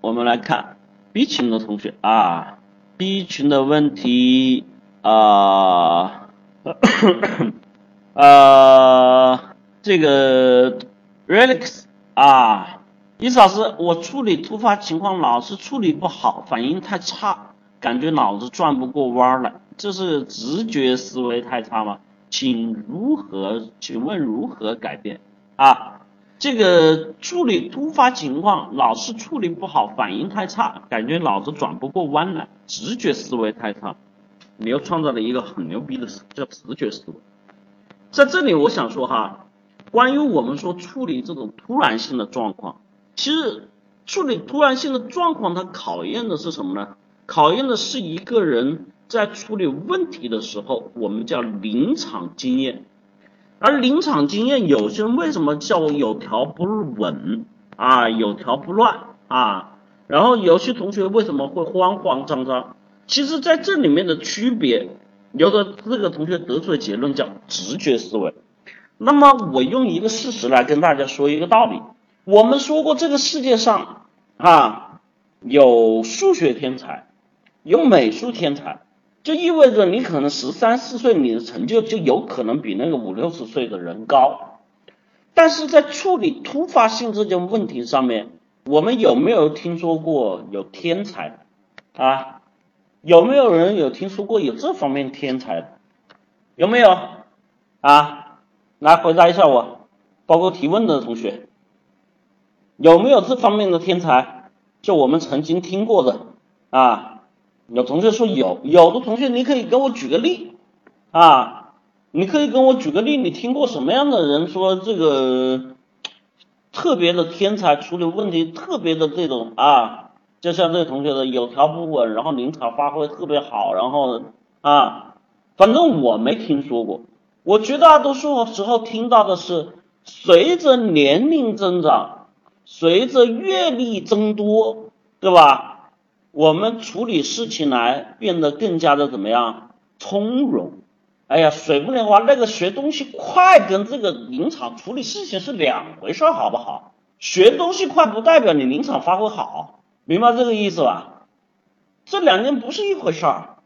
我们来看 B 群的同学啊，B 群的问题啊，呃，这个 Relix 啊，伊老师，我处理突发情况老是处理不好，反应太差，感觉脑子转不过弯来，这是直觉思维太差吗？请如何？请问如何改变啊？这个处理突发情况老是处理不好，反应太差，感觉脑子转不过弯来，直觉思维太差。你又创造了一个很牛逼的词，叫直觉思维。在这里，我想说哈，关于我们说处理这种突然性的状况，其实处理突然性的状况，它考验的是什么呢？考验的是一个人在处理问题的时候，我们叫临场经验。而临场经验，有些人为什么叫有条不紊啊，有条不乱啊？然后有些同学为什么会慌慌张张？其实在这里面的区别，有的这个同学得出的结论叫直觉思维。那么我用一个事实来跟大家说一个道理，我们说过这个世界上啊，有数学天才，有美术天才。就意味着你可能十三四岁，你的成就就有可能比那个五六十岁的人高。但是在处理突发性这件问题上面，我们有没有听说过有天才啊？有没有人有听说过有这方面天才？有没有啊？来回答一下我，包括提问的同学，有没有这方面的天才？就我们曾经听过的啊？有同学说有，有的同学你可以给我举个例。啊，你可以跟我举个例，你听过什么样的人说这个特别的天才，处理问题特别的这种啊，就像这个同学的有条不紊，然后临场发挥特别好，然后啊，反正我没听说过，我绝大多数时候听到的是随着年龄增长，随着阅历增多，对吧？我们处理事情来变得更加的怎么样从容？哎呀，水不莲花那个学东西快跟这个临场处理事情是两回事，好不好？学东西快不代表你临场发挥好，明白这个意思吧？这两件不是一回事儿。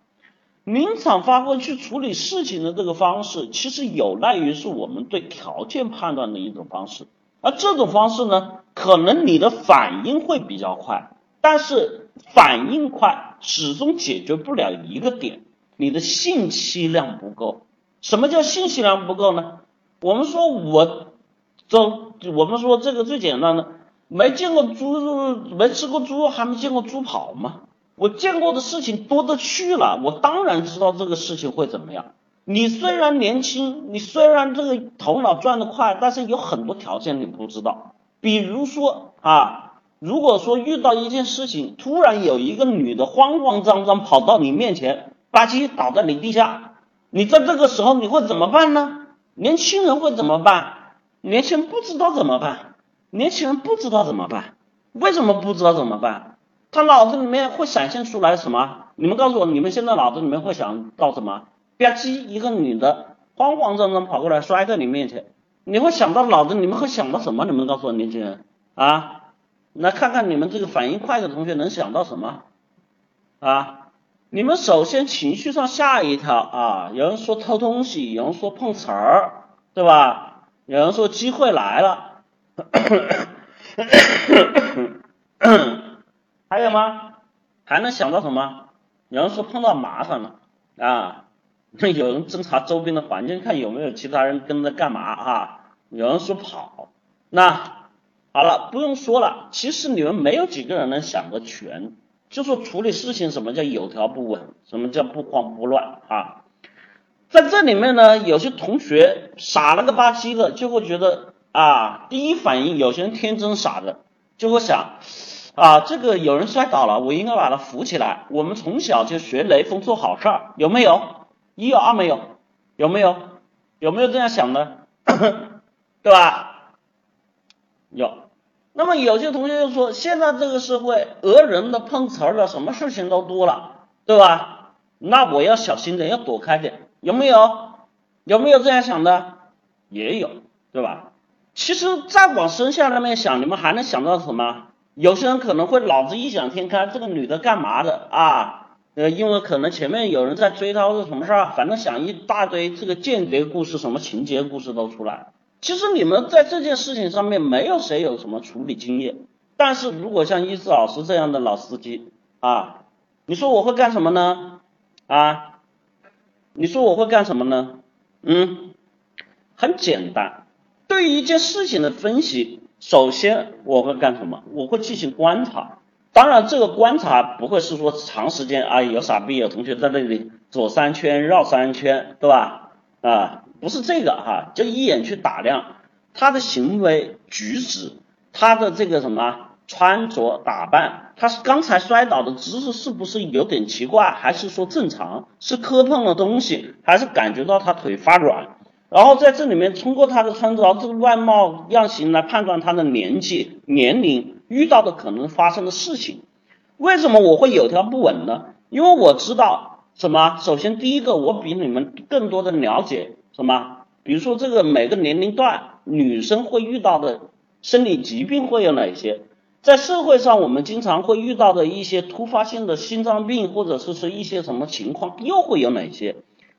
临场发挥去处理事情的这个方式，其实有赖于是我们对条件判断的一种方式，而这种方式呢，可能你的反应会比较快，但是。反应快始终解决不了一个点，你的信息量不够。什么叫信息量不够呢？我们说，我这我们说这个最简单的，没见过猪，没吃过猪肉，还没见过猪跑吗？我见过的事情多的去了，我当然知道这个事情会怎么样。你虽然年轻，你虽然这个头脑转得快，但是有很多条件你不知道，比如说啊。如果说遇到一件事情，突然有一个女的慌慌张张跑到你面前，吧唧倒在你地下，你在这个时候你会怎么办呢？年轻人会怎么办？年轻人不知道怎么办，年轻人不知道怎么办，为什么不知道怎么办？他脑子里面会闪现出来什么？你们告诉我，你们现在脑子里面会想到什么？吧唧，一个女的慌慌张张跑过来摔在你面前，你会想到脑子你们会想到什么？你们告诉我，年轻人啊？来看看你们这个反应快的同学能想到什么啊？你们首先情绪上吓一跳啊！有人说偷东西，有人说碰瓷儿，对吧？有人说机会来了，还有吗？还能想到什么？有人说碰到麻烦了啊！有人侦查周边的环境，看有没有其他人跟着干嘛啊？有人说跑，那。好了，不用说了。其实你们没有几个人能想得全。就说处理事情，什么叫有条不紊，什么叫不慌不乱啊？在这里面呢，有些同学傻了个吧唧的，就会觉得啊，第一反应，有些人天真傻的，就会想啊，这个有人摔倒了，我应该把他扶起来。我们从小就学雷锋做好事儿，有没有？一有二没有？有没有？有没有这样想的？对吧？有。那么有些同学就说，现在这个社会讹人的、碰瓷儿的，什么事情都多了，对吧？那我要小心点，要躲开点，有没有？有没有这样想的？也有，对吧？其实再往深下那面想，你们还能想到什么？有些人可能会脑子异想天开，这个女的干嘛的啊？呃，因为可能前面有人在追她或者什么事儿，反正想一大堆这个间谍故事、什么情节故事都出来。其实你们在这件事情上面没有谁有什么处理经验，但是如果像伊志老师这样的老司机啊，你说我会干什么呢？啊，你说我会干什么呢？嗯，很简单，对于一件事情的分析。首先我会干什么？我会进行观察。当然，这个观察不会是说长时间啊，有傻逼有同学在那里左三圈绕三圈，对吧？啊，不是这个哈，就一眼去打量他的行为举止，他的这个什么穿着打扮，他是刚才摔倒的姿势是不是有点奇怪，还是说正常？是磕碰了东西，还是感觉到他腿发软？然后在这里面，通过他的穿着、这个外貌样型来判断他的年纪、年龄、遇到的可能发生的事情。为什么我会有条不紊呢？因为我知道什么？首先，第一个，我比你们更多的了解什么？比如说，这个每个年龄段女生会遇到的生理疾病会有哪些？在社会上，我们经常会遇到的一些突发性的心脏病，或者是说一些什么情况，又会有哪些？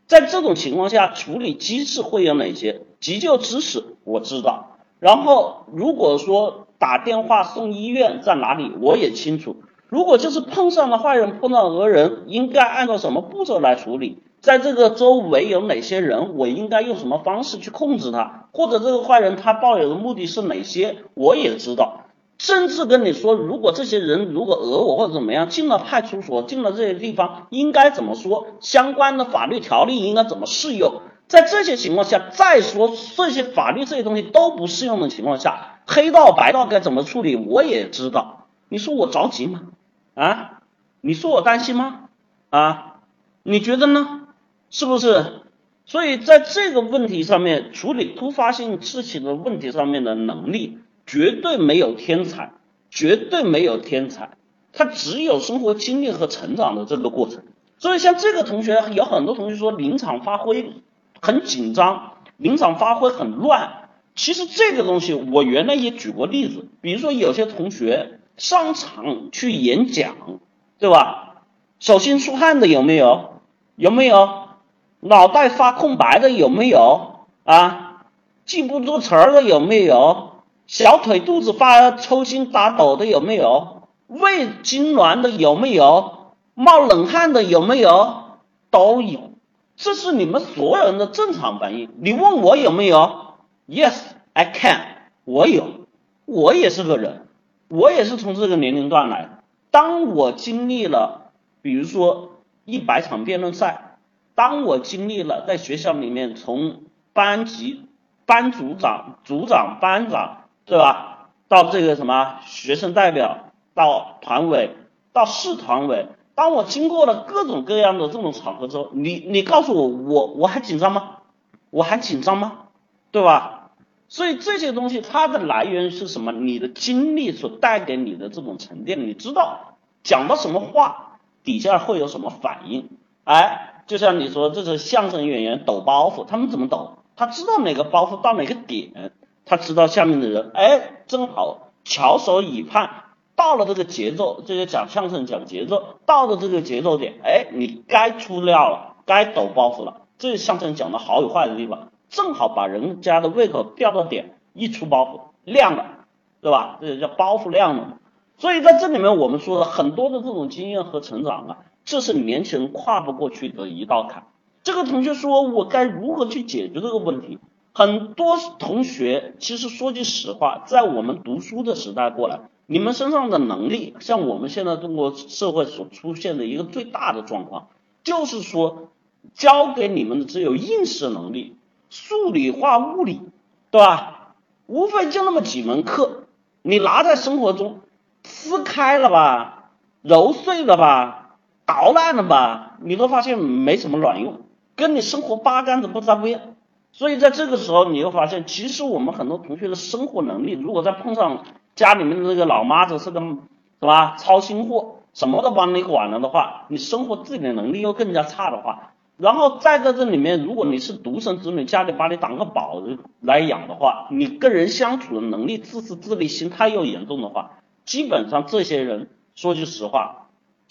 在这种情况下，处理机制会有哪些？急救知识我知道，然后如果说打电话送医院在哪里，我也清楚。如果就是碰上了坏人，碰到讹人，应该按照什么步骤来处理？在这个周围有哪些人，我应该用什么方式去控制他？或者这个坏人他抱有的目的是哪些，我也知道。甚至跟你说，如果这些人如果讹我或者怎么样，进了派出所，进了这些地方，应该怎么说？相关的法律条例应该怎么适用？在这些情况下，再说这些法律这些东西都不适用的情况下，黑道白道该怎么处理，我也知道。你说我着急吗？啊？你说我担心吗？啊？你觉得呢？是不是？所以在这个问题上面，处理突发性事情的问题上面的能力。绝对没有天才，绝对没有天才，他只有生活经历和成长的这个过程。所以像这个同学，有很多同学说临场发挥很紧张，临场发挥很乱。其实这个东西我原来也举过例子，比如说有些同学上场去演讲，对吧？手心出汗的有没有？有没有？脑袋发空白的有没有？啊，记不住词儿的有没有？小腿肚子发抽筋打抖的有没有？胃痉挛的有没有？冒冷汗的有没有？都有，这是你们所有人的正常反应。你问我有没有？Yes, I can。我有，我也是个人，我也是从这个年龄段来的。当我经历了，比如说一百场辩论赛，当我经历了在学校里面从班级、班组长、组长、班长。对吧？到这个什么学生代表，到团委，到市团委，当我经过了各种各样的这种场合之后，你你告诉我，我我还紧张吗？我还紧张吗？对吧？所以这些东西它的来源是什么？你的经历所带给你的这种沉淀，你知道讲到什么话，底下会有什么反应？哎，就像你说，这是相声演员抖包袱，他们怎么抖？他知道哪个包袱到哪个点。他知道下面的人，哎，正好翘首以盼，到了这个节奏，这些讲相声讲节奏，到了这个节奏点，哎，你该出料了，该抖包袱了，这相声讲的好与坏的地方，正好把人家的胃口吊到点，一出包袱亮了，对吧？这叫包袱亮了。所以在这里面，我们说的很多的这种经验和成长啊，这是年轻人跨不过去的一道坎。这个同学说，我该如何去解决这个问题？很多同学其实说句实话，在我们读书的时代过来，你们身上的能力，像我们现在中国社会所出现的一个最大的状况，就是说教给你们的只有应试能力，数理化物理，对吧？无非就那么几门课，你拿在生活中撕开了吧，揉碎了吧，捣烂了吧，你都发现没什么卵用，跟你生活八竿子不搭边。所以在这个时候，你会发现，其实我们很多同学的生活能力，如果再碰上家里面的这个老妈子是个是吧？操心货，什么都帮你管了的话，你生活自理能力又更加差的话，然后再在这里面，如果你是独生子女，家里把你当个宝来养的话，你跟人相处的能力、自私自利心态又严重的话，基本上这些人说句实话，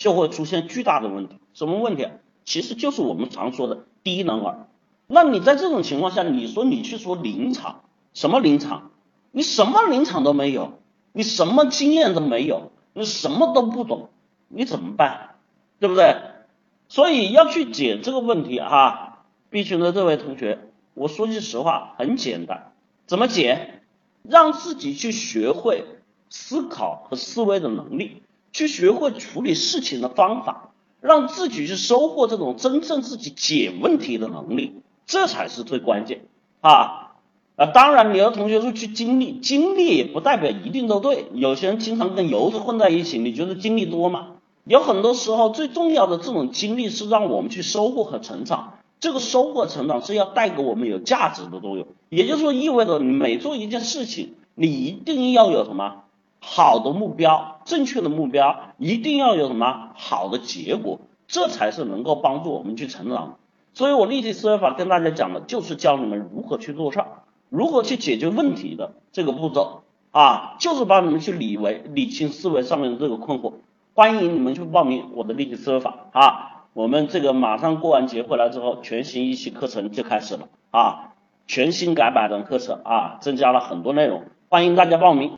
就会出现巨大的问题。什么问题？其实就是我们常说的低能儿。那你在这种情况下，你说你去说临场，什么临场？你什么临场都没有，你什么经验都没有，你什么都不懂，你怎么办？对不对？所以要去解这个问题哈，B 群的这位同学，我说句实话，很简单，怎么解？让自己去学会思考和思维的能力，去学会处理事情的方法，让自己去收获这种真正自己解问题的能力，这才是最关键啊！啊，当然，你的同学说去经历，经历也不代表一定都对。有些人经常跟游子混在一起，你觉得经历多吗？有很多时候，最重要的这种经历是让我们去收获和成长。这个收获成长是要带给我们有价值的作用，也就是说，意味着你每做一件事情，你一定要有什么好的目标、正确的目标，一定要有什么好的结果，这才是能够帮助我们去成长。所以我立体思维法跟大家讲的就是教你们如何去做事儿，如何去解决问题的这个步骤啊，就是帮你们去理为理清思维上面的这个困惑。欢迎你们去报名我的立体思维法啊。我们这个马上过完节回来之后，全新一期课程就开始了啊！全新改版的课程啊，增加了很多内容，欢迎大家报名。